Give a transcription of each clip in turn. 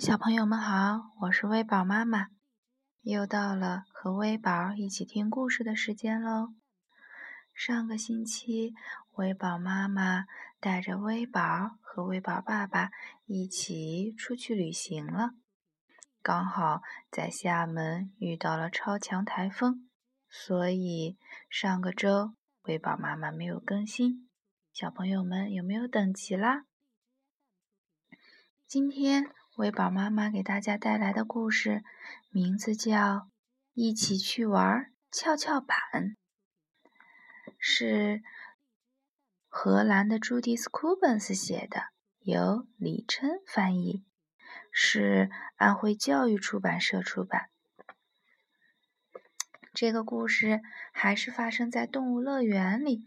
小朋友们好，我是微宝妈妈，又到了和微宝一起听故事的时间喽。上个星期，微宝妈妈带着微宝和微宝爸爸一起出去旅行了，刚好在厦门遇到了超强台风，所以上个周微宝妈妈没有更新。小朋友们有没有等急啦？今天。微宝妈妈给大家带来的故事名字叫《一起去玩跷跷板》，是荷兰的朱迪斯·库本斯写的，由李琛翻译，是安徽教育出版社出版。这个故事还是发生在动物乐园里，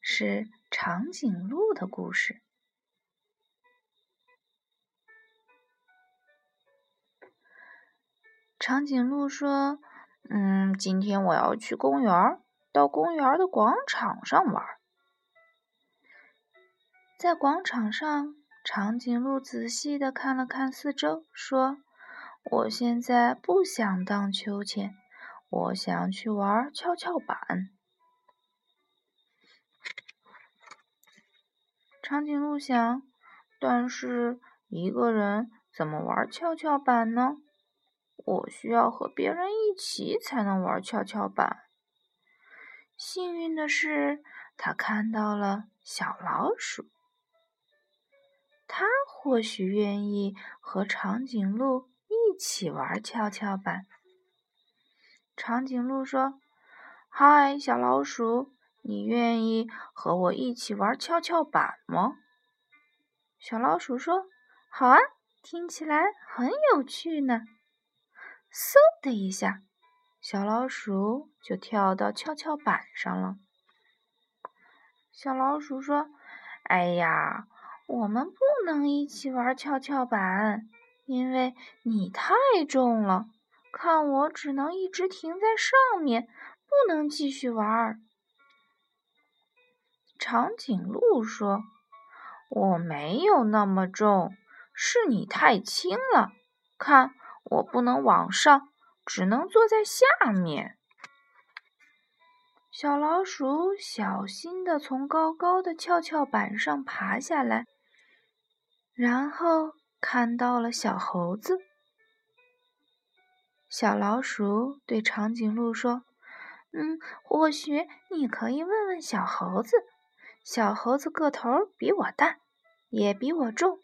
是长颈鹿的故事。长颈鹿说：“嗯，今天我要去公园，到公园的广场上玩。在广场上，长颈鹿仔细的看了看四周，说：‘我现在不想荡秋千，我想去玩跷跷板。’长颈鹿想，但是一个人怎么玩跷跷板呢？”我需要和别人一起才能玩跷跷板。幸运的是，他看到了小老鼠，他或许愿意和长颈鹿一起玩跷跷板。长颈鹿说：“嗨，小老鼠，你愿意和我一起玩跷跷板吗？”小老鼠说：“好啊，听起来很有趣呢。”嗖的一下，小老鼠就跳到跷跷板上了。小老鼠说：“哎呀，我们不能一起玩跷跷板，因为你太重了。看我只能一直停在上面，不能继续玩。”长颈鹿说：“我没有那么重，是你太轻了。看。”我不能往上，只能坐在下面。小老鼠小心地从高高的跷跷板上爬下来，然后看到了小猴子。小老鼠对长颈鹿说：“嗯，或许你可以问问小猴子。小猴子个头比我大，也比我重。”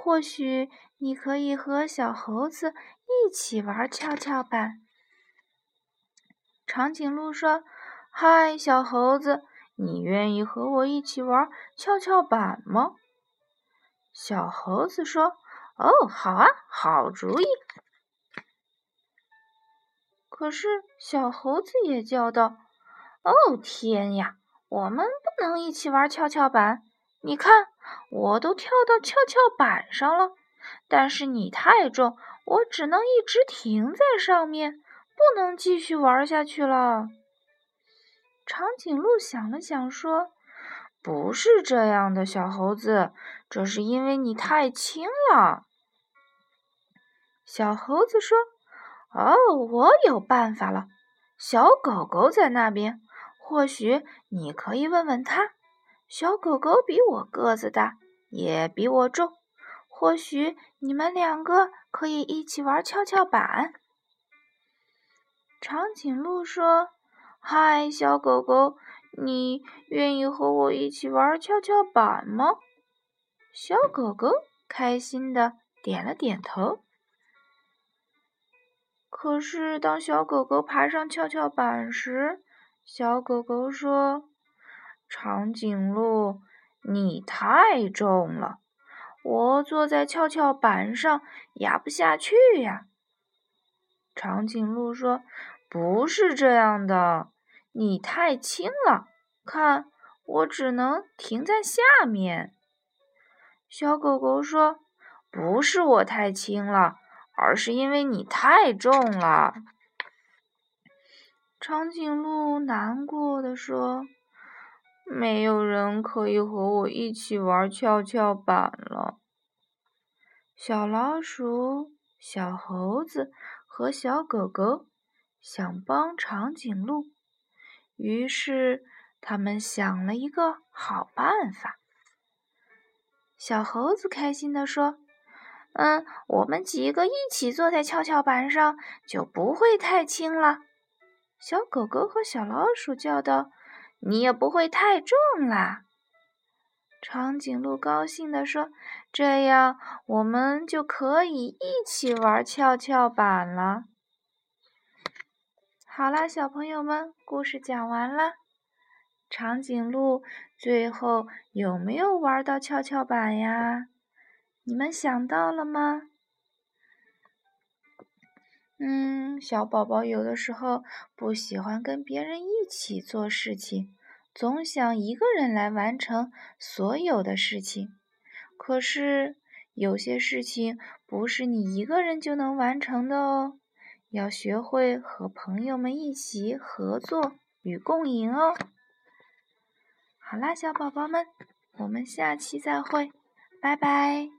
或许你可以和小猴子一起玩跷跷板。长颈鹿说：“嗨，小猴子，你愿意和我一起玩跷跷板吗？”小猴子说：“哦，好啊，好主意。”可是小猴子也叫道：“哦，天呀，我们不能一起玩跷跷板。你看。”我都跳到跷跷板上了，但是你太重，我只能一直停在上面，不能继续玩下去了。长颈鹿想了想，说：“不是这样的，小猴子，这是因为你太轻了。”小猴子说：“哦，我有办法了，小狗狗在那边，或许你可以问问他。”小狗狗比我个子大，也比我重，或许你们两个可以一起玩跷跷板。长颈鹿说：“嗨，小狗狗，你愿意和我一起玩跷跷板吗？”小狗狗开心的点了点头。可是，当小狗狗爬上跷跷板时，小狗狗说。长颈鹿，你太重了，我坐在跷跷板上压不下去呀。长颈鹿说：“不是这样的，你太轻了，看我只能停在下面。”小狗狗说：“不是我太轻了，而是因为你太重了。”长颈鹿难过的说。没有人可以和我一起玩跷跷板了。小老鼠、小猴子和小狗狗想帮长颈鹿，于是他们想了一个好办法。小猴子开心地说：“嗯，我们几个一起坐在跷跷板上，就不会太轻了。”小狗狗和小老鼠叫道：“你也不会太重啦。”长颈鹿高兴地说：“这样我们就可以一起玩跷跷板了。”好啦，小朋友们，故事讲完了。长颈鹿最后有没有玩到跷跷板呀？你们想到了吗？嗯，小宝宝有的时候不喜欢跟别人一起做事情。总想一个人来完成所有的事情，可是有些事情不是你一个人就能完成的哦，要学会和朋友们一起合作与共赢哦。好啦，小宝宝们，我们下期再会，拜拜。